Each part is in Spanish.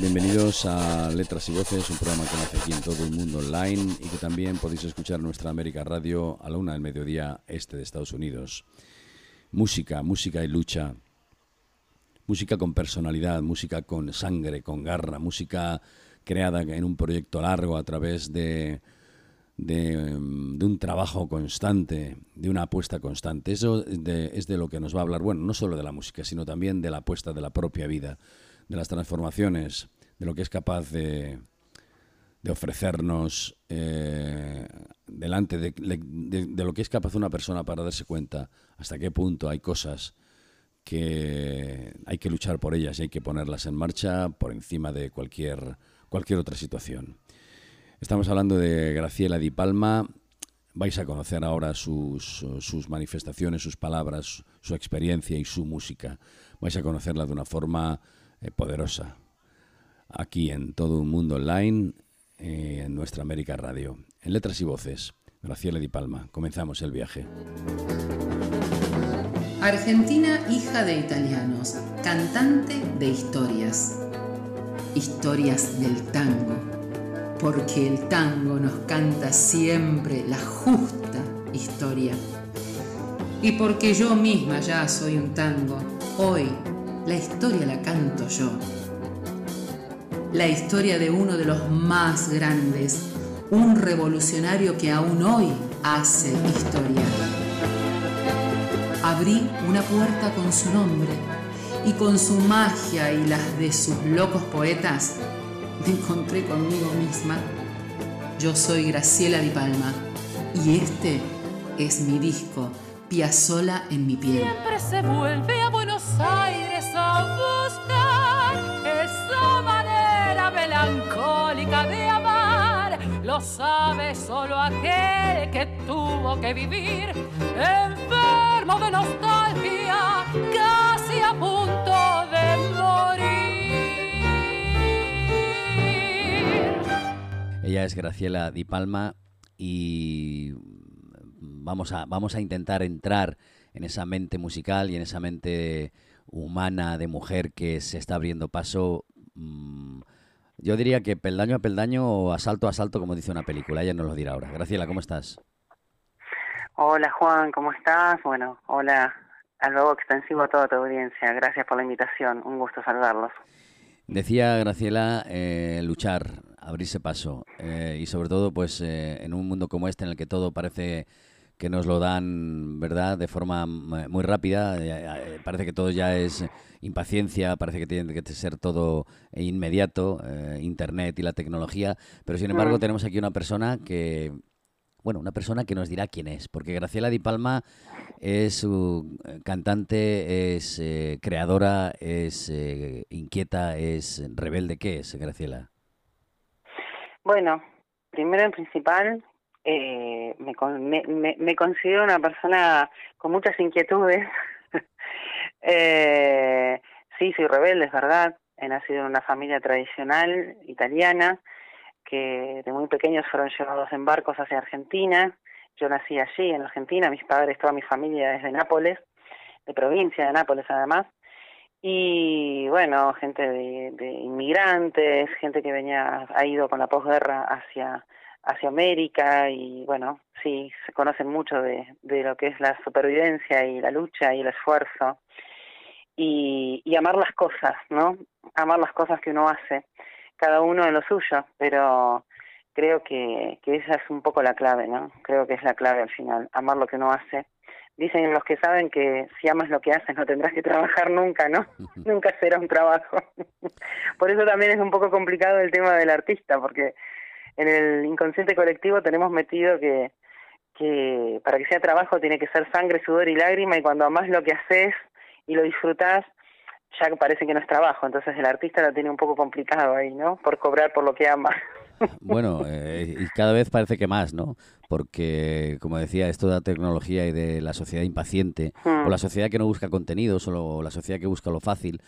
Bienvenidos a Letras y Voces, un programa que nace aquí en todo el mundo online y que también podéis escuchar nuestra América Radio a la una del mediodía este de Estados Unidos. Música, música y lucha. Música con personalidad, música con sangre, con garra, música creada en un proyecto largo a través de, de, un trabajo constante, de una apuesta constante. Eso es de lo que nos va a hablar, bueno, no solo de la música, sino también de la apuesta de la propia vida de las transformaciones, de lo que es capaz de, de ofrecernos eh, delante de, de, lo que es capaz una persona para darse cuenta hasta qué punto hay cosas que hay que luchar por ellas y hay que ponerlas en marcha por encima de cualquier, cualquier otra situación. Estamos hablando de Graciela Di Palma. Vais a conocer ahora sus, sus manifestaciones, sus palabras, su experiencia y su música. Vais a conocerla de una forma eh, poderosa aquí en todo un mundo online, eh, en nuestra América Radio. En letras y voces, Graciela Di Palma. Comenzamos el viaje. Argentina, hija de italianos, cantante de historias. Historias del tango, porque el tango nos canta siempre la justa historia. Y porque yo misma ya soy un tango, hoy la historia la canto yo. La historia de uno de los más grandes, un revolucionario que aún hoy hace historia. Abrí una puerta con su nombre y con su magia y las de sus locos poetas me encontré conmigo misma. Yo soy Graciela Di Palma y este es mi disco Piazzola en mi piel. Siempre se vuelve a Buenos Aires Lo sabe solo aquel que tuvo que vivir enfermo de nostalgia, casi a punto de morir. Ella es Graciela Di Palma y vamos a, vamos a intentar entrar en esa mente musical y en esa mente humana de mujer que se está abriendo paso. Mm, yo diría que peldaño a peldaño o asalto a asalto, como dice una película. Ella nos lo dirá ahora. Graciela, ¿cómo estás? Hola Juan, ¿cómo estás? Bueno, hola a luego extensivo a toda tu audiencia. Gracias por la invitación. Un gusto saludarlos. Decía Graciela, eh, luchar, abrirse paso eh, y sobre todo pues eh, en un mundo como este en el que todo parece que nos lo dan, ¿verdad?, de forma muy rápida. Eh, eh, parece que todo ya es impaciencia, parece que tiene que ser todo inmediato, eh, Internet y la tecnología. Pero sin embargo, mm. tenemos aquí una persona que, bueno, una persona que nos dirá quién es, porque Graciela Di Palma es su cantante, es creadora, es inquieta, es rebelde. ¿Qué es, Graciela? Bueno, primero en principal, eh, me, me, considero una persona con muchas inquietudes. eh, sí, soy rebelde, es verdad. He nacido en una familia tradicional italiana que de muy pequeños fueron llevados en barcos hacia Argentina. Yo nací allí, en Argentina. Mis padres, toda mi familia es de Nápoles, de provincia de Nápoles además. Y bueno, gente de, de inmigrantes, gente que venía, ha ido con la posguerra hacia hacia América y bueno, sí, se conocen mucho de, de lo que es la supervivencia y la lucha y el esfuerzo y, y amar las cosas, ¿no? Amar las cosas que uno hace, cada uno en lo suyo, pero creo que, que esa es un poco la clave, ¿no? Creo que es la clave al final, amar lo que uno hace. Dicen los que saben que si amas lo que haces no tendrás que trabajar nunca, ¿no? nunca será un trabajo. Por eso también es un poco complicado el tema del artista, porque en el inconsciente colectivo tenemos metido que, que para que sea trabajo tiene que ser sangre, sudor y lágrima y cuando amas lo que haces y lo disfrutas, ya parece que no es trabajo, entonces el artista lo tiene un poco complicado ahí, ¿no? Por cobrar por lo que ama. Bueno, eh, y cada vez parece que más, ¿no? Porque, como decía, esto de la tecnología y de la sociedad impaciente, o hmm. la sociedad que no busca contenidos, o la sociedad que busca lo fácil,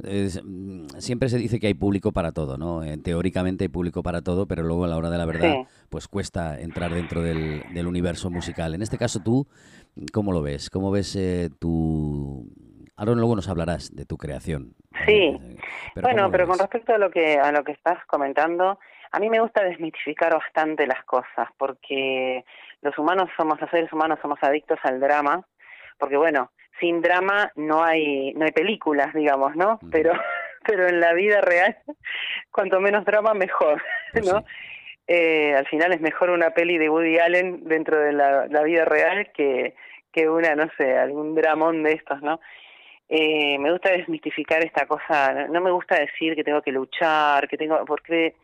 Mm, siempre se dice que hay público para todo, ¿no? Eh, teóricamente hay público para todo, pero luego a la hora de la verdad, pues cuesta entrar dentro del, del, universo musical. En este caso, tú, ¿cómo lo ves? ¿Cómo ves eh, tu... Ahora luego nos hablarás de tu creación, Sí. bueno, pero con respecto a lo que a lo que estás comentando, a mí me gusta desmitificar bastante las cosas, porque los humanos somos, los seres humanos somos adictos al drama, porque bueno, sin drama no hay no hay películas, digamos, ¿no? Pero pero en la vida real, cuanto menos drama mejor, pues ¿no? Eh, al final es mejor una peli de Woody Allen dentro de la, vida real que, que una, no sé, algún dramón de estos, ¿no? Eh, me gusta desmistificar esta cosa, no me gusta decir que tengo que luchar, que tengo, porque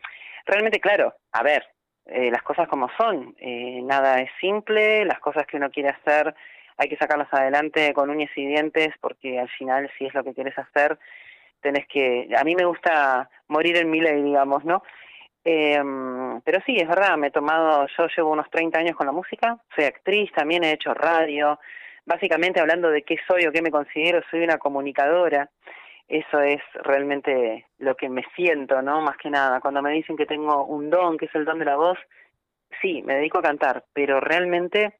realmente, claro, a ver, eh, las cosas como son, eh, nada es simple, las cosas que uno quiere hacer hay que sacarlas adelante con uñas y dientes porque al final si es lo que quieres hacer tenés que, a mí me gusta morir en mi ley, digamos, ¿no? Eh, pero sí, es verdad, me he tomado, yo llevo unos 30 años con la música, soy actriz, también he hecho radio, básicamente hablando de qué soy o qué me considero, soy una comunicadora, eso es realmente lo que me siento, ¿no? Más que nada, cuando me dicen que tengo un don, que es el don de la voz, sí, me dedico a cantar, pero realmente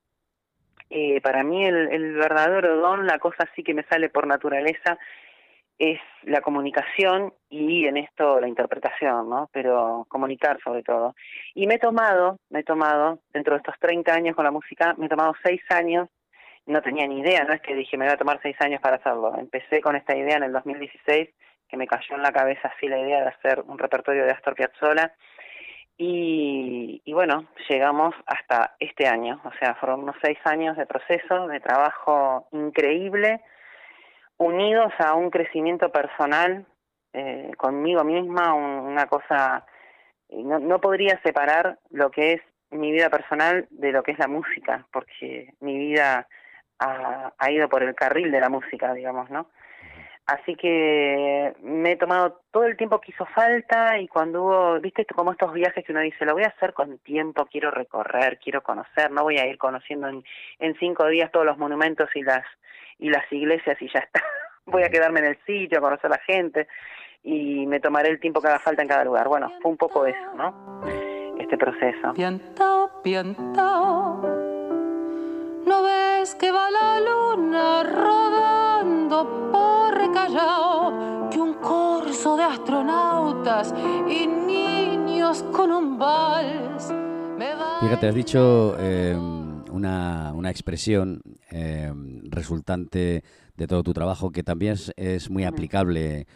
eh, para mí el, verdadero don, la cosa sí que me sale por naturaleza, es la comunicación y en esto la interpretación, ¿no? Pero comunicar sobre todo. Y me he tomado, me he tomado, dentro de estos 30 años con la música, me he tomado 6 años, no tenía ni idea, no es que dije me voy a tomar 6 años para hacerlo. Empecé con esta idea en el 2016, que me cayó en la cabeza así la idea de hacer un repertorio de Astor Piazzolla. Y, y bueno, llegamos hasta este año, o sea, fueron unos 6 años de proceso, de trabajo increíble, unidos a un crecimiento personal eh, conmigo misma, una cosa, eh, no, no podría separar lo que es mi vida personal de lo que es la música, porque mi vida ha ido por el carril de la música, digamos, ¿no? Así que me he tomado todo el tiempo que hizo falta y cuando hubo, viste, como estos viajes que uno dice, lo voy a hacer con tiempo, quiero recorrer, quiero conocer, no voy a ir conociendo en, en cinco días todos los monumentos y las y las iglesias y ya está. Voy a quedarme en el sitio, a conocer a la gente y me tomaré el tiempo que haga falta en cada lugar. Bueno, fue un poco eso, ¿no? Este proceso. Piantao, piantao, ¿no ves que va la luna rodando por Callao? Que un corso de astronautas y niños con un vals. Fíjate, has dicho... Eh una, una expresión eh, resultante de todo tu trabajo que también es, muy aplicable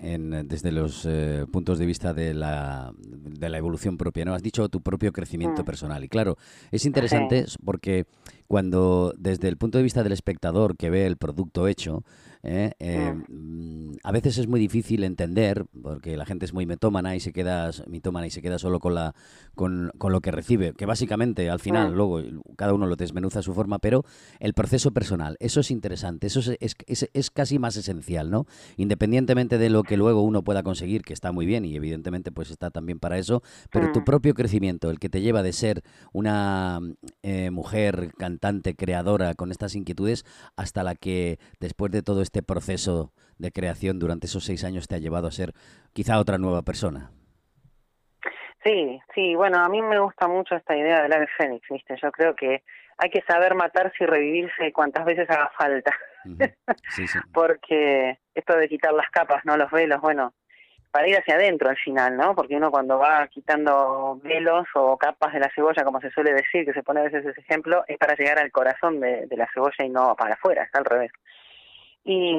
en, desde los eh, puntos de vista de la, de la evolución propia. ¿no? Has dicho tu propio crecimiento mm. personal. Y claro, es interesante porque cuando desde el punto de vista del espectador que ve el producto hecho, ¿eh? Eh, mm, a veces es muy difícil entender, porque la gente es muy metómana y se queda mitómana y se queda solo con la con, con lo que recibe, que básicamente al final luego cada uno lo desmenuza a su forma, pero el proceso personal, eso es interesante, eso es, es, es, casi más esencial, ¿no? Independientemente de lo que luego uno pueda conseguir, que está muy bien y evidentemente pues está también para eso, pero tu propio crecimiento, el que te lleva de ser una eh, mujer cantante, creadora con estas inquietudes, hasta la que después de todo este este proceso de creación durante esos seis años te ha llevado a ser quizá otra nueva persona. Sí, sí, bueno, a mí me gusta mucho esta idea del ave fénix, ¿viste? Yo creo que hay que saber matarse y revivirse cuantas veces haga falta. Porque esto de quitar las capas, ¿no? Los velos, bueno, para ir hacia adentro al final, ¿no? Porque uno cuando va quitando velos o capas de la cebolla, como se suele decir, que se pone a veces ese ejemplo, es para llegar al corazón de, de la cebolla y no para afuera, está al revés. Y,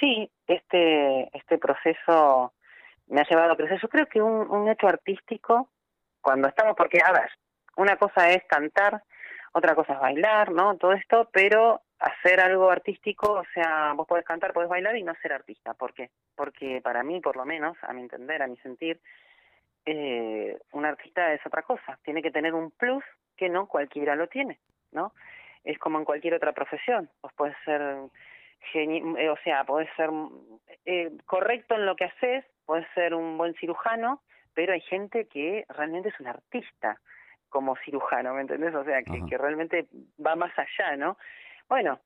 sí, este, este proceso me ha llevado a crecer. Yo creo que un, un hecho artístico, cuando estamos, porque, a ver, una cosa es cantar, otra cosa es bailar, ¿no? Todo esto, pero hacer algo artístico, o sea, vos podés cantar, podés bailar y no ser artista. ¿Por qué? Porque para mí, por lo menos, a mi entender, a mi sentir, eh, un artista es otra cosa. Tiene que tener un plus que no cualquiera lo tiene, ¿no? Es como en cualquier otra profesión. Vos podés ser eh, o sea, podés ser eh, correcto en lo que haces, puedes ser un buen cirujano, pero hay gente que realmente es un artista como cirujano, ¿me entendés? O sea, que, que realmente va más allá, ¿no? Bueno,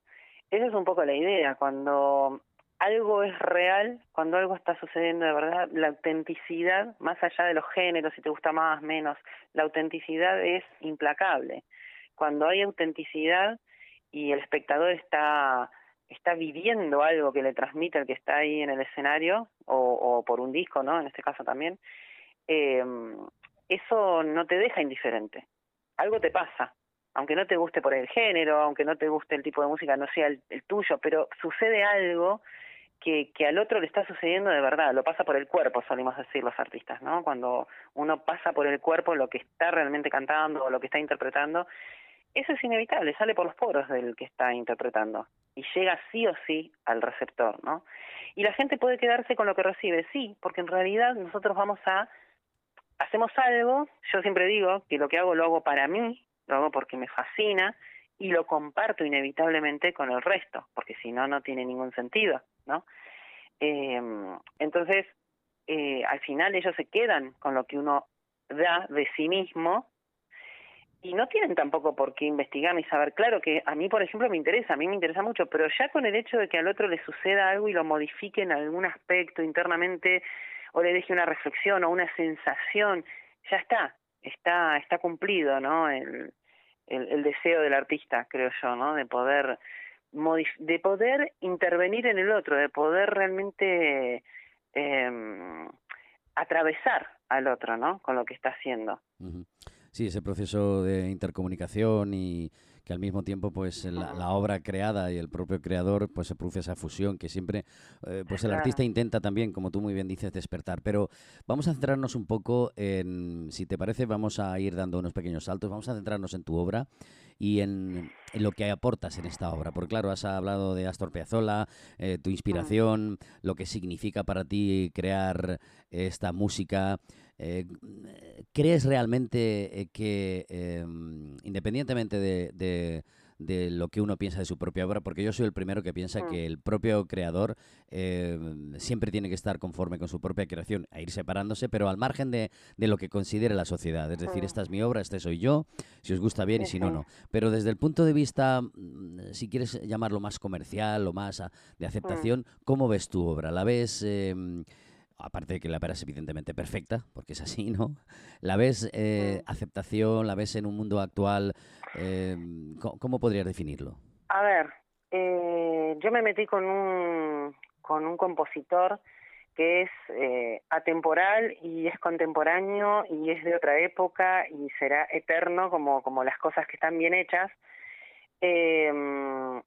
esa es un poco la idea, cuando algo es real, cuando algo está sucediendo de verdad, la autenticidad, más allá de los géneros, si te gusta más, menos, la autenticidad es implacable. Cuando hay autenticidad y el espectador está está viviendo algo que le transmite el que está ahí en el escenario, o, por un disco, ¿no? En este caso también, eh, eso no te deja indiferente. Algo te pasa, aunque no te guste por el género, aunque no te guste el tipo de música, no sea el, tuyo, pero sucede algo que, que al otro le está sucediendo de verdad, lo pasa por el cuerpo, solimos decir los artistas, ¿no? Cuando uno pasa por el cuerpo lo que está realmente cantando o lo que está interpretando, eso es inevitable, sale por los poros del que está interpretando y llega sí o sí al receptor, ¿no? Y la gente puede quedarse con lo que recibe, sí, porque en realidad nosotros vamos a hacemos algo, yo siempre digo que lo que hago lo hago para mí, lo hago porque me fascina y lo comparto inevitablemente con el resto, porque si no, no tiene ningún sentido, ¿no? Eh, entonces, eh, al final ellos se quedan con lo que uno da de sí mismo y no tienen tampoco por qué investigar ni saber. Claro que a mí, por ejemplo, me interesa, a mí me interesa mucho, pero ya con el hecho de que al otro le suceda algo y lo modifique en algún aspecto internamente o le deje una reflexión o una sensación, ya está, está, está cumplido, ¿no? El, el, deseo del artista, creo yo, ¿no? De poder de poder intervenir en el otro, de poder realmente eh, atravesar al otro, ¿no? Con lo que está haciendo sí, ese proceso de intercomunicación y que al mismo tiempo pues la, obra creada y el propio creador pues se produce esa fusión que siempre eh, pues el artista intenta también como tú muy bien dices despertar pero vamos a centrarnos un poco en si te parece vamos a ir dando unos pequeños saltos vamos a centrarnos en tu obra y en, lo que aportas en esta obra. Porque claro, has hablado de Astor Piazzolla, eh, tu inspiración, lo que significa para ti crear esta música. Eh, ¿Crees realmente eh, que, em, independientemente de, de, lo que uno piensa de su propia obra, porque yo soy el primero que piensa que el propio creador em, siempre tiene que estar conforme con su propia creación, a ir separándose, pero al margen de, de lo que considere la sociedad. Es decir, esta es mi obra, este soy yo, si os gusta bien y si no, no. Pero desde el punto de vista, mm, si quieres llamarlo más comercial o más ah, de aceptación, ¿cómo ves tu obra? ¿La ves... Em, aparte de que la verás evidentemente perfecta, porque es así, ¿no? ¿La ves eh, aceptación, la ves en un mundo actual? Eh, ¿cómo, podrías definirlo? A ver, eh, yo me metí con un, con un compositor que es eh, atemporal y es contemporáneo y es de otra época y será eterno como, como las cosas que están bien hechas.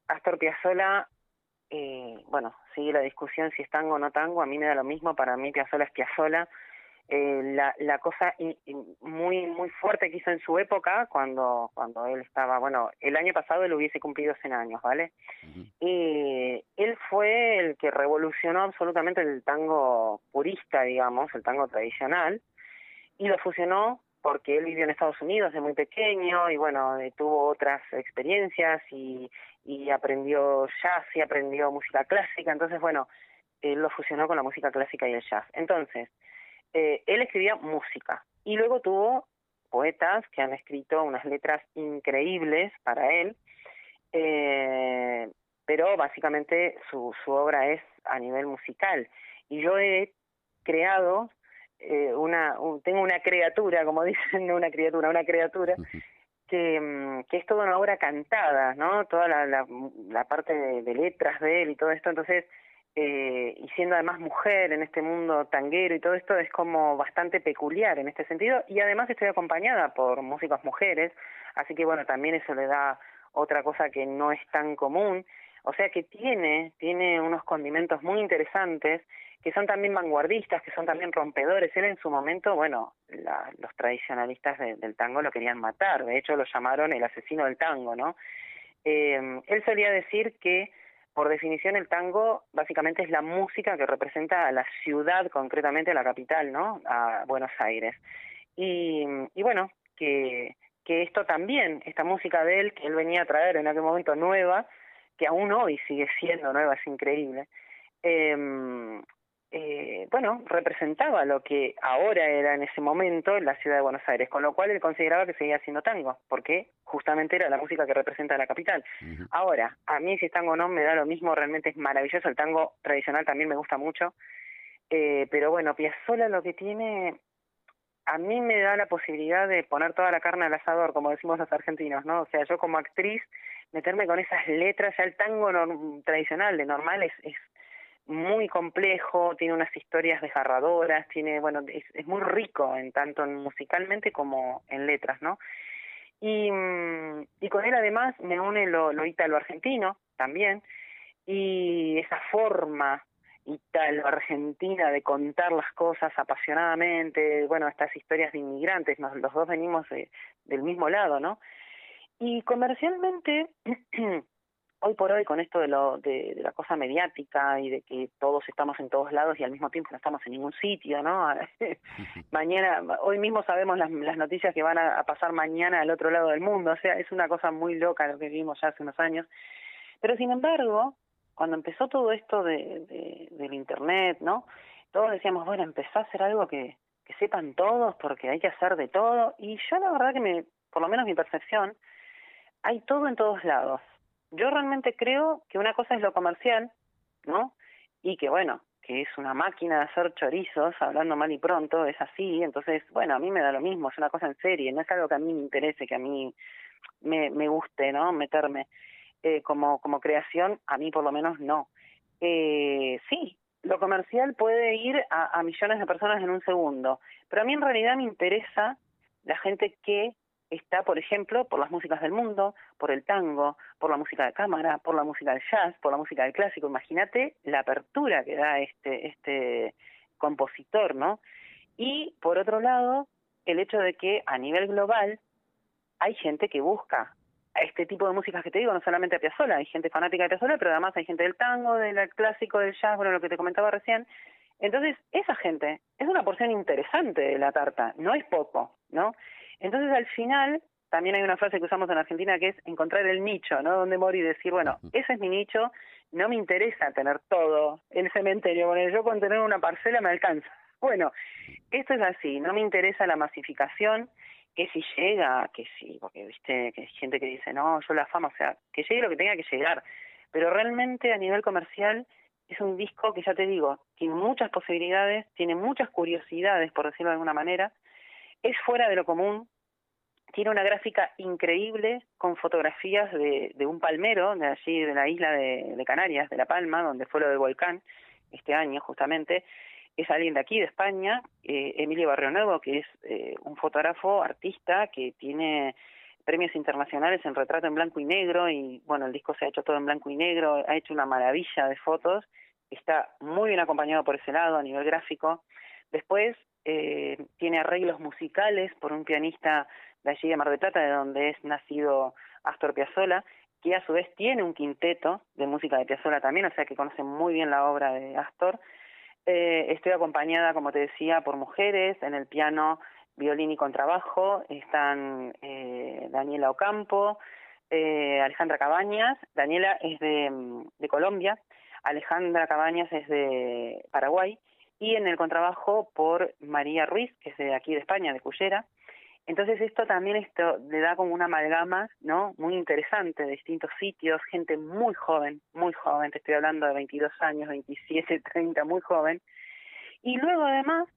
Astor Piazzolla eh, bueno, sigue la discusión si es tango o no tango, a mí me da lo mismo, para mí Piazzolla es Piazzolla. Eh, la, la cosa muy muy fuerte que hizo en su época, cuando cuando él estaba, bueno, el año pasado él hubiese cumplido 100 años, ¿vale? Y él fue el que revolucionó absolutamente el tango purista, digamos, el tango tradicional, y lo fusionó porque él vivió en Estados Unidos de muy pequeño y bueno, eh, tuvo otras experiencias y, y aprendió jazz y aprendió música clásica, entonces bueno, él lo fusionó con la música clásica y el jazz. Entonces, eh, él escribía música y luego tuvo poetas que han escrito unas letras increíbles para él, eh, pero básicamente su, su obra es a nivel musical. Y yo he creado eh, una, tengo una criatura, como dicen, una criatura, una criatura, que es toda una obra cantada, ¿no? Toda la, la, parte de, letras de él y todo esto, entonces, eh, y siendo además mujer en este mundo tanguero y todo esto, es como bastante peculiar en este sentido, y además estoy acompañada por músicos mujeres, así que bueno, también eso le da otra cosa que no es tan común, o sea que tiene, tiene unos condimentos muy interesantes que son también vanguardistas, que son también rompedores. Él en su momento, bueno, los tradicionalistas del tango lo querían matar, de hecho lo llamaron el asesino del tango, ¿no? Eh, él solía decir que, por definición, el tango básicamente es la música que representa a la ciudad, concretamente a la capital, ¿no? A Buenos Aires. Y, y bueno, que, que esto también, esta música de él, que él venía a traer en aquel momento nueva, que aún hoy sigue siendo nueva, es increíble, eh, eh, bueno, representaba lo que ahora era en ese momento la ciudad de Buenos Aires, con lo cual él consideraba que seguía siendo tango, porque justamente era la música que representa la capital. Ahora, a mí si es tango o no me da lo mismo, realmente es maravilloso, el tango tradicional también me gusta mucho, eh, pero bueno, Piazzolla lo que tiene, a mí me da la posibilidad de poner toda la carne al asador, como decimos los argentinos, ¿no? O sea, yo como actriz meterme con esas letras, ya el tango tradicional de normal es, es muy complejo, tiene unas historias desgarradoras, tiene, bueno, es, muy rico en tanto musicalmente como en letras, ¿no? Y, mm, y con él además me une lo, lo ítalo-argentino también, y esa forma ítalo-argentina de contar las cosas apasionadamente, bueno, estas historias de inmigrantes, nos, los dos venimos del mismo lado, ¿no? Y comercialmente hoy por hoy con esto de, lo, de, la cosa mediática y de que todos estamos en todos lados y al mismo tiempo no estamos en ningún sitio, ¿no? mañana, hoy mismo sabemos las, las noticias que van a, pasar mañana al otro lado del mundo, o sea, es una cosa muy loca lo que vimos ya hace unos años. Pero sin embargo, cuando empezó todo esto de, de, del Internet, ¿no? Todos decíamos, bueno, empezó a hacer algo que, que sepan todos porque hay que hacer de todo. Y yo la verdad que me, por lo menos mi percepción, hay todo en todos lados yo realmente creo que una cosa es lo comercial, ¿no? Y que bueno, que es una máquina de hacer chorizos, hablando mal y pronto, es así, entonces, bueno, a mí me da lo mismo, es una cosa en serie, no es algo que a mí me interese, que a mí me, guste, ¿no? Meterme eh, como, como creación, a mí por lo menos no. Eh, sí, lo comercial puede ir a, a millones de personas en un segundo, pero a mí en realidad me interesa la gente que está, por ejemplo, por las músicas del mundo, por el tango, por la música de cámara, por la música del jazz, por la música del clásico. Imagínate la apertura que da este, este compositor, ¿no? Y por otro lado, el hecho de que a nivel global hay gente que busca este tipo de músicas que te digo, no solamente a Piazzolla, hay gente fanática de Piazzolla, pero además hay gente del tango, del clásico, del jazz, bueno, lo que te comentaba recién. Entonces, esa gente es una porción interesante de la tarta, no es poco, ¿no? Entonces, al final, también hay una frase que usamos en Argentina que es encontrar el nicho, ¿no? Donde morir y decir, bueno, ese es mi nicho, no me interesa tener todo el cementerio, bueno, yo con tener una parcela me alcanza. Bueno, esto es así, no me interesa la masificación, que si llega, que sí, porque viste que hay gente que dice, no, yo la fama, o sea, que llegue lo que tenga que llegar, pero realmente a nivel comercial es un disco que ya te digo, tiene muchas posibilidades, tiene muchas curiosidades, por decirlo de alguna manera, es fuera de lo común, tiene una gráfica increíble con fotografías de, de un palmero de allí de la isla de, Canarias, de La Palma, donde fue lo del volcán este año justamente. Es alguien de aquí, de España, eh, Emilio Barrionuevo, que es eh, un fotógrafo, artista, que tiene premios internacionales en retrato en blanco y negro y bueno, el disco se ha hecho todo en blanco y negro, ha hecho una maravilla de fotos, está muy bien acompañado por ese lado a nivel gráfico. Después eh, tiene arreglos musicales por un pianista de allí de Mar del Plata, de donde es nacido Astor Piazzolla, que a su vez tiene un quinteto de música de Piazzolla también, o sea que conoce muy bien la obra de Astor. Eh, estoy acompañada, como te decía, por mujeres, en el piano, violín y contrabajo, están eh, Daniela Ocampo, eh, Alejandra Cabañas, Daniela es de, de Colombia, Alejandra Cabañas es de Paraguay, y en el contrabajo por María Ruiz, que es de aquí de España, de Cullera, entonces esto también esto le da como una amalgama, ¿no? Muy interesante de distintos sitios, gente muy joven, muy joven, te estoy hablando de 22 años, 27, 30, muy joven. Y luego además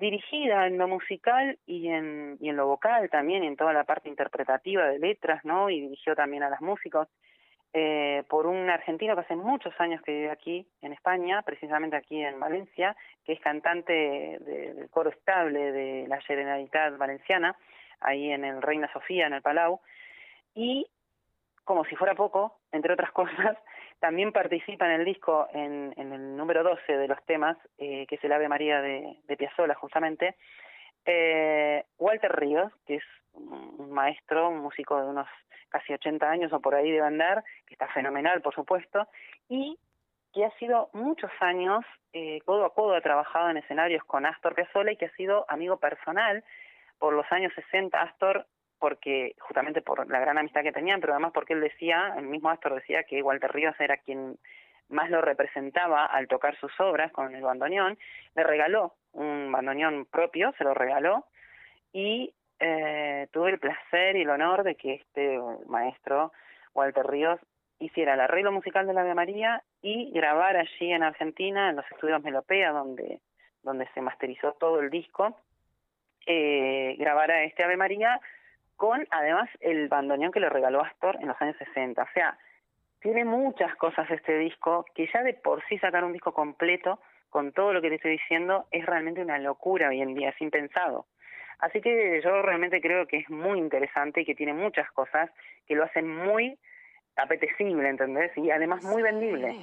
dirigida en lo musical y en, y en lo vocal también, en toda la parte interpretativa de letras, ¿no? Y dirigió también a las músicos, eh, por un argentino que hace muchos años que vive aquí en España, precisamente aquí en Valencia, que es cantante del coro estable de la Generalitat Valenciana, ahí en el Reina Sofía, en el Palau, y como si fuera poco, entre otras cosas, también participa en el disco en, en el número 12 de los temas, eh, que es el Ave María de, de Piazzolla justamente, eh, Walter Ríos, que es un maestro, un músico de unos casi 80 años o por ahí de andar, que está fenomenal, por supuesto, y que ha sido muchos años, eh, codo a codo, ha trabajado en escenarios con Astor Piazzolla y que ha sido amigo personal por los años 60. Astor porque justamente por la gran amistad que tenían, pero además porque él decía, el mismo Astor decía que Walter Ríos era quien más lo representaba al tocar sus obras con el bandoneón, le regaló un bandoneón propio, se lo regaló, y eh, tuve el placer y el honor de que este maestro, Walter Ríos, hiciera el arreglo musical de la Ave María y grabar allí en Argentina, en los estudios Melopea, donde, donde se masterizó todo el disco, eh, grabara este Ave María con además el bandoneón que le regaló Astor en los años 60. O sea, tiene muchas cosas este disco que ya de por sí sacar un disco completo con todo lo que te estoy diciendo es realmente una locura hoy en día, es impensado. Así que yo realmente creo que es muy interesante y que tiene muchas cosas que lo hacen muy apetecible, ¿entendés? Y además muy vendible.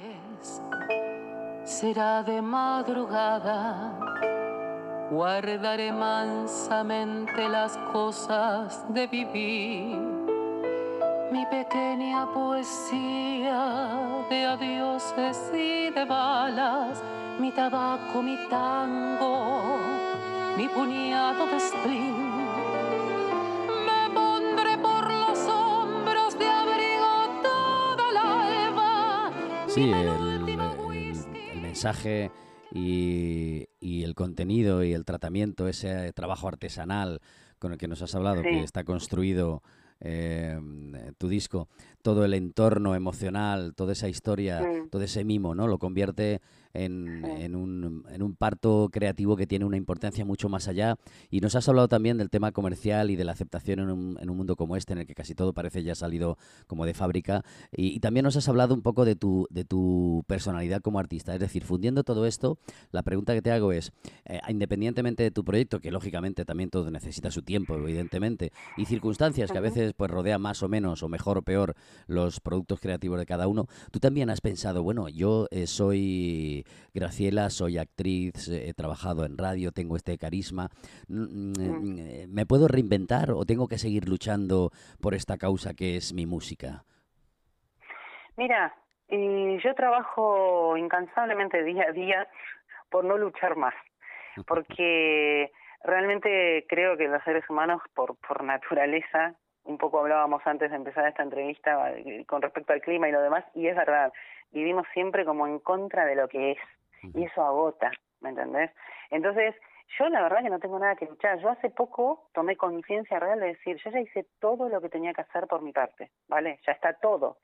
Será de madrugada, guardaré mansamente las cosas de vivir. Mi pequeña poesía de adioses y de balas, mi tabaco, mi tango, mi puñado de string Sí, el, mensaje y, el contenido y el tratamiento, ese trabajo artesanal con el que nos has hablado, que está construido eh, tu disco, todo el entorno emocional, toda esa historia, todo ese mimo, ¿no? Lo convierte en, un, en, un, parto creativo que tiene una importancia mucho más allá. Y nos has hablado también del tema comercial y de la aceptación en un, en un mundo como este, en el que casi todo parece ya salido como de fábrica. Y, también nos has hablado un poco de tu, de tu personalidad como artista. Es decir, fundiendo todo esto, la pregunta que te hago es, eh, independientemente de tu proyecto, que lógicamente también todo necesita su tiempo, evidentemente, y circunstancias que a veces pues rodea más o menos, o mejor o peor, los productos creativos de cada uno, tú también has pensado, bueno, yo eh, soy Graciela, soy actriz, he trabajado en radio, tengo este carisma. Mm, mm, mm. Eh, ¿Me puedo reinventar o tengo que seguir luchando por esta causa que es mi música? Mira, yo trabajo incansablemente día a día por no luchar más, porque realmente creo que los seres humanos, por, por naturaleza, un poco hablábamos antes de empezar esta entrevista eh, con respecto al clima y lo demás, y es verdad, vivimos siempre como en contra de lo que es, y eso agota, ¿me entendés? Entonces, yo la verdad que no tengo nada que luchar. Yo hace poco tomé conciencia real de decir, yo ya hice todo lo que tenía que hacer por mi parte, ¿vale? Ya está todo.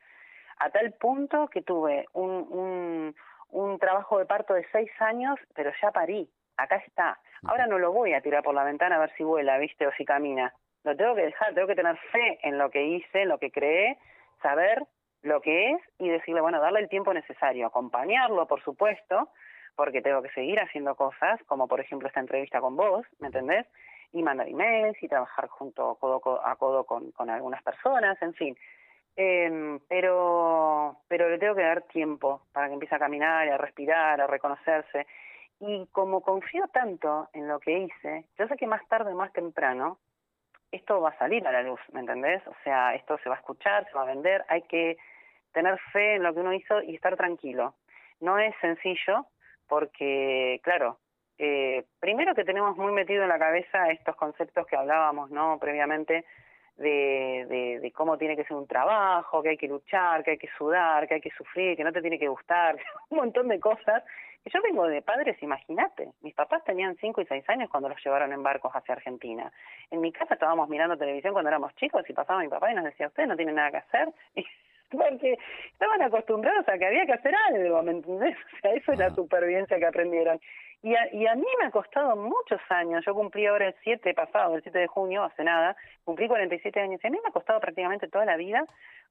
A tal punto que tuve un, un, un trabajo de parto de seis años, pero ya parí, acá está. Ahora no lo voy a tirar por la ventana a ver si vuela, ¿viste? O si camina lo tengo que dejar, tengo que tener fe en lo que hice, en lo que creé, saber lo que es y decirle, bueno, darle el tiempo necesario, acompañarlo, por supuesto, porque tengo que seguir haciendo cosas, como por ejemplo esta entrevista con vos, ¿me entendés? Y mandar emails y trabajar junto codo a codo con, con algunas personas, en fin. Eh, pero, pero le tengo que dar tiempo para que empiece a caminar, a respirar, a reconocerse. Y como confío tanto en lo que hice, yo sé que más tarde, más temprano, esto va a salir a la luz, ¿me entendés? O sea, esto se va a escuchar, se va a vender, hay que tener fe en lo que uno hizo y estar tranquilo. No es sencillo porque, claro, eh, primero que tenemos muy metido en la cabeza estos conceptos que hablábamos, ¿no? Previamente de, de, cómo tiene que ser un trabajo, que hay que luchar, que hay que sudar, que hay que sufrir, que no te tiene que gustar, un montón de cosas yo vengo de padres, imagínate, mis papás tenían 5 y 6 años cuando los llevaron en barcos hacia Argentina. En mi casa estábamos mirando televisión cuando éramos chicos y pasaba mi papá y nos decía, ustedes no tienen nada que hacer. porque estaban acostumbrados a que había que hacer algo, ¿me entendés? O sea, eso es la supervivencia que aprendieron. Y a, y a mí me ha costado muchos años, yo cumplí ahora el 7 pasado, el 7 de junio, hace nada, cumplí 47 años, y a mí me ha costado prácticamente toda la vida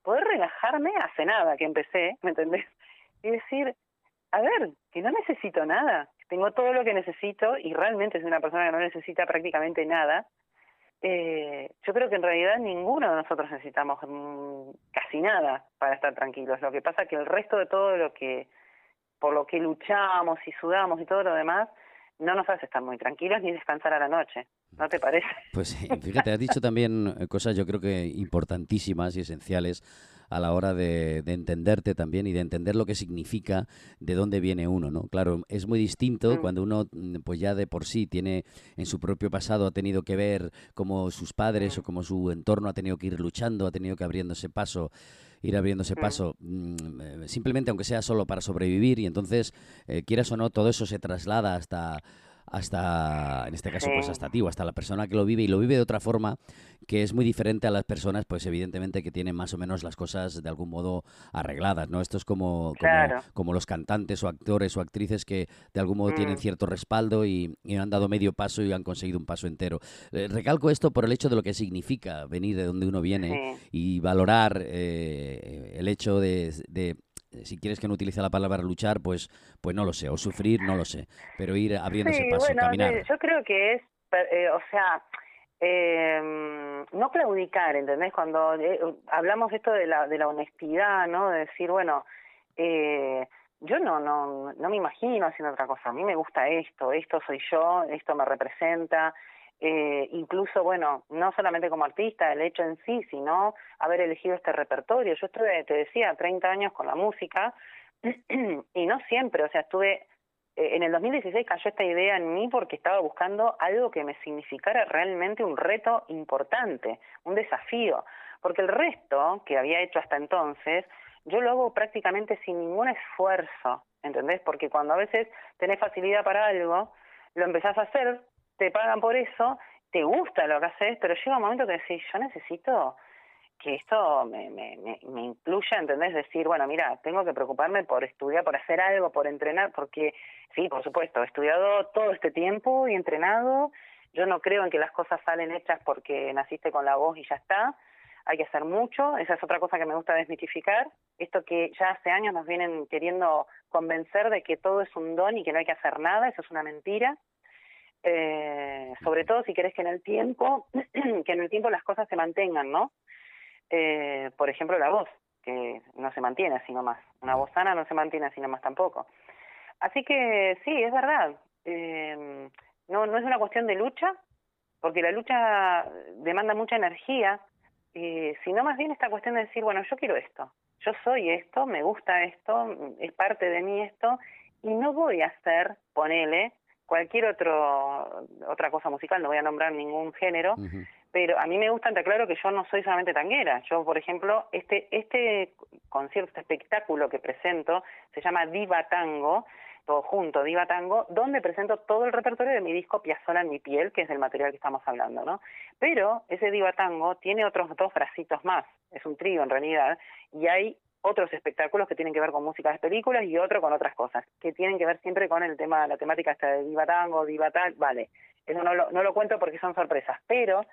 poder relajarme hace nada que empecé, ¿me entendés? Y decir, a ver, que no necesito nada, tengo todo lo que necesito y realmente soy una persona que no necesita prácticamente nada, eh, yo creo que en realidad ninguno de nosotros necesitamos mm, casi nada para estar tranquilos. Lo que pasa es que el resto de todo lo que, por lo que luchamos y sudamos y todo lo demás, no nos hace estar muy tranquilos ni descansar a la noche. ¿No te parece? Pues fíjate, has dicho también eh, cosas yo creo que importantísimas y esenciales a la hora de, entenderte también y de entender lo que significa de dónde viene uno, ¿no? Claro, es muy distinto mm. cuando uno, mm, pues ya de por sí tiene en su propio pasado ha tenido que ver cómo sus padres o cómo su entorno ha tenido que ir luchando, ha tenido que abriéndose paso ir abriéndose paso, mm, eh, simplemente aunque sea solo para sobrevivir, y entonces, eh, quieras o no, todo eso se traslada hasta hasta, en este caso, pues hasta ti o hasta la persona que lo vive y lo vive de otra forma que es muy diferente a las personas, pues evidentemente que tienen más o menos las cosas de algún modo arregladas, ¿no? Esto es como, como, los cantantes o actores o actrices que de algún modo tienen mm. cierto respaldo y, han dado medio paso y han conseguido un paso entero. Eh, recalco esto por el hecho de lo que significa venir de donde uno viene y valorar eh, el hecho de, de si quieres que no utilice la palabra luchar, pues, pues no lo sé, o sufrir, no lo sé, pero ir abriendo ese paso, caminar. Yo creo que es, eh, o sea, eh, no claudicar, ¿entendés? Cuando eh, hablamos esto de la, de la honestidad, ¿no? De decir, bueno, eh, yo no, no, no me imagino haciendo otra cosa, a mí me gusta esto, esto soy yo, esto me representa, eh, incluso, bueno, no solamente como artista, el hecho en sí, sino haber elegido este repertorio. Yo estuve, te decía, 30 años con la música y no siempre, o sea, estuve, eh, en el 2016 cayó esta idea en mí porque estaba buscando algo que me significara realmente un reto importante, un desafío, porque el resto que había hecho hasta entonces, yo lo hago prácticamente sin ningún esfuerzo, ¿entendés? Porque cuando a veces tenés facilidad para algo, lo empezás a hacer te pagan por eso, te gusta lo que haces, pero llega un momento que decís, yo necesito que esto me, me, me, incluya, ¿entendés? Decir, bueno, mira, tengo que preocuparme por estudiar, por hacer algo, por entrenar, porque sí, por supuesto, he estudiado todo este tiempo y entrenado. Yo no creo en que las cosas salen hechas porque naciste con la voz y ya está. Hay que hacer mucho. Esa es otra cosa que me gusta desmitificar. Esto que ya hace años nos vienen queriendo convencer de que todo es un don y que no hay que hacer nada, eso es una mentira eh, sobre todo si querés que en el tiempo, que en el tiempo las cosas se mantengan, ¿no? Eh, por ejemplo, la voz, que no se mantiene así nomás. Una voz sana no se mantiene así nomás tampoco. Así que sí, es verdad. Eh, no, no es una cuestión de lucha, porque la lucha demanda mucha energía, sino más bien esta cuestión de decir, bueno, yo quiero esto, yo soy esto, me gusta esto, es parte de mí esto, y no voy a hacer, ponele, cualquier otro otra cosa musical, no voy a nombrar ningún género, pero a mí me gusta, te claro que yo no soy solamente tanguera. Yo, por ejemplo, este este concierto, este espectáculo que presento se llama Diva Tango, todo junto, Diva Tango, donde presento todo el repertorio de mi disco Piazzolla en mi piel, que es el material que estamos hablando, ¿no? Pero ese Diva Tango tiene otros dos bracitos más, es un trío en realidad, y hay otros espectáculos que tienen que ver con música de películas y otro con otras cosas, que tienen que ver siempre con el tema, la temática esta de diva tango, diva tal, vale, eso no lo, no lo cuento porque son sorpresas, pero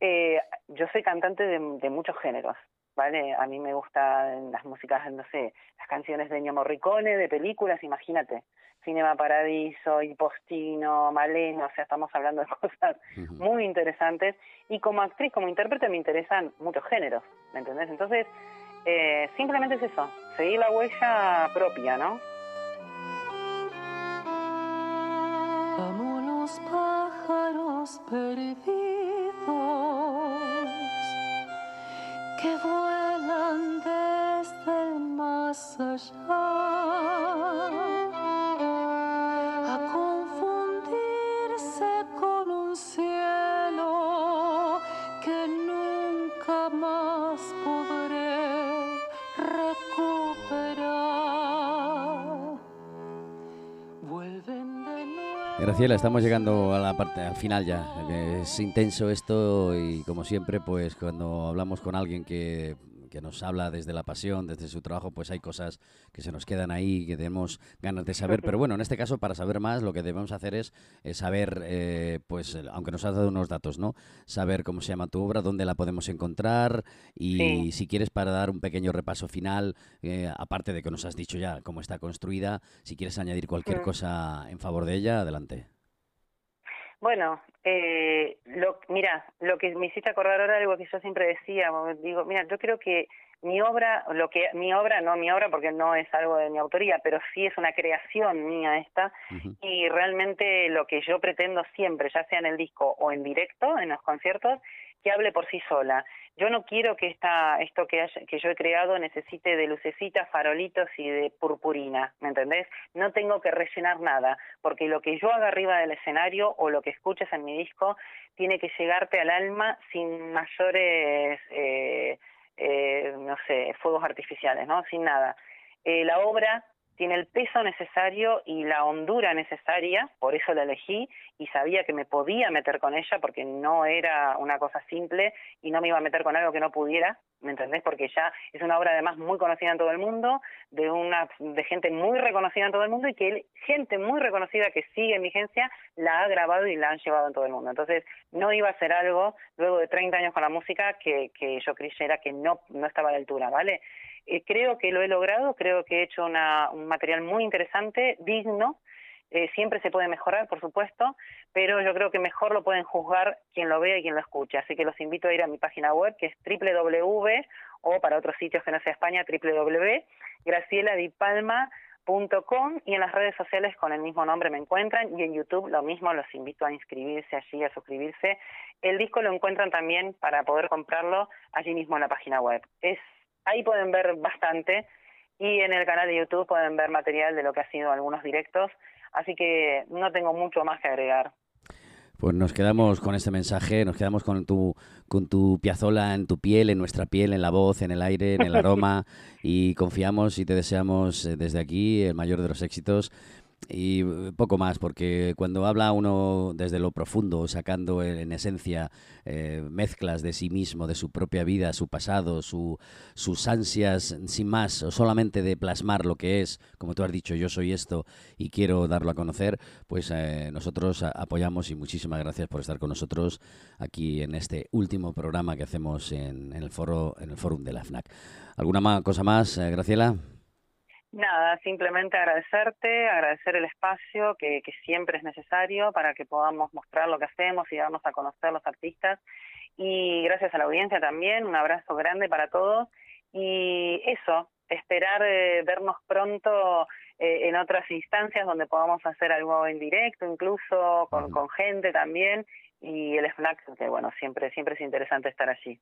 eh, yo soy cantante de, de muchos géneros, ¿vale? A mí me gustan las músicas, no sé, las canciones de Ennio Morricone, de películas, imagínate, Cinema Paradiso, Postino, Malena, o sea, estamos hablando de cosas muy interesantes, y como actriz, como intérprete me interesan muchos géneros, ¿me entendés? Entonces, eh, simplemente es eso, seguir la huella propia, ¿no? Amo los pájaros perdidos que vuelan desde el más allá. Graciela, estamos llegando a la parte, al final ya. Es intenso esto y como siempre, pues cuando hablamos con alguien que que nos habla desde la pasión, desde su trabajo, pues hay cosas que se nos quedan ahí, que tenemos ganas de saber. Pero bueno, en este caso, para saber más, lo que debemos hacer es, saber, eh, pues, aunque nos has dado unos datos, ¿no? Saber cómo se llama tu obra, dónde la podemos encontrar y si quieres para dar un pequeño repaso final, eh, aparte de que nos has dicho ya cómo está construida, si quieres añadir cualquier cosa en favor de ella, adelante. Bueno, eh, lo, mira, lo que me hiciste acordar ahora algo que yo siempre decía, digo, mira, yo creo que mi obra, lo que mi obra, no mi obra porque no es algo de mi autoría, pero sí es una creación mía esta y realmente lo que yo pretendo siempre, ya sea en el disco o en directo, en los conciertos, que hable por sí sola. Yo no quiero que esta, esto que, que yo he creado necesite de lucecitas, farolitos y de purpurina, ¿me entendés? No tengo que rellenar nada, porque lo que yo haga arriba del escenario o lo que escuches en mi disco tiene que llegarte al alma sin mayores... Eh, eh, no sé, fuegos artificiales, ¿no? Sin nada. Eh, la obra tiene el peso necesario y la hondura necesaria, por eso la elegí y sabía que me podía meter con ella porque no era una cosa simple y no me iba a meter con algo que no pudiera, ¿me entendés? Porque ya es una obra además muy conocida en todo el mundo, de una de gente muy reconocida en todo el mundo y que gente muy reconocida que sigue en vigencia la ha grabado y la han llevado en todo el mundo. Entonces, no iba a ser algo luego de 30 años con la música que, que yo creyera que no no estaba a la altura, ¿vale? Eh, creo que lo he logrado, creo que he hecho un material muy interesante, digno, eh, siempre se puede mejorar, por supuesto, pero yo creo que mejor lo pueden juzgar quien lo vea y quien lo escuche. Así que los invito a ir a mi página web, que es www, o para otros sitios que no sea España, www.gracieladipalma.com y en las redes sociales con el mismo nombre me encuentran y en YouTube lo mismo, los invito a inscribirse allí, a suscribirse. El disco lo encuentran también para poder comprarlo allí mismo en la página web. Es Ahí pueden ver bastante. Y en el canal de YouTube pueden ver material de lo que ha sido algunos directos, así que no tengo mucho más que agregar. Pues nos quedamos con este mensaje, nos quedamos con tu, con tu piazola en tu piel, en nuestra piel, en la voz, en el aire, en el aroma. Y confiamos y te deseamos eh, desde aquí el mayor de los éxitos y eh, poco más, porque cuando habla uno desde lo profundo, sacando en esencia eh, mezclas de sí mismo, de su propia vida, su pasado, su, sus ansias, sin más, o solamente de plasmar lo que es, como tú has dicho, yo soy esto y quiero darlo a conocer, pues eh, nosotros apoyamos y muchísimas gracias por estar con nosotros aquí en este último programa que hacemos en, el foro, en el fórum de la FNAC. ¿Alguna cosa más, Graciela? Nada, simplemente agradecerte, agradecer el espacio que, que siempre es necesario para que podamos mostrar lo que hacemos y darnos a conocer los artistas. Y gracias a la audiencia también, un abrazo grande para todos. Y eso, esperar eh, vernos pronto eh, en otras instancias donde podamos hacer algo en directo, incluso con, con gente también. Y el FNAC, que bueno, siempre, siempre es interesante estar allí.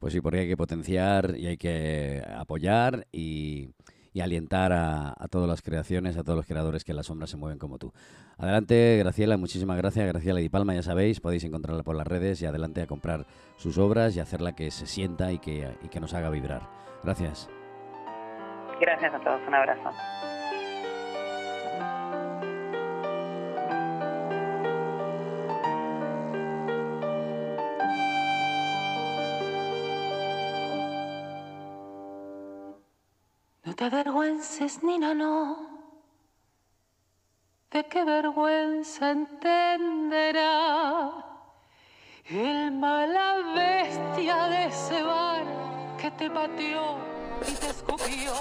Pues sí, porque hay que potenciar y hay que apoyar y y alientar a, todas las creaciones, a todos los creadores que en la sombra se mueven como tú. Adelante, Graciela, muchísimas gracias. Graciela Di Palma, ya sabéis, podéis encontrarla por las redes y adelante a comprar sus obras y hacerla que se sienta y que, y que nos haga vibrar. Gracias. Gracias a todos, un abrazo. Te avergüences, Nina, no. ¿De qué vergüenza entenderá el mala bestia de ese bar que te pateó y te escupió?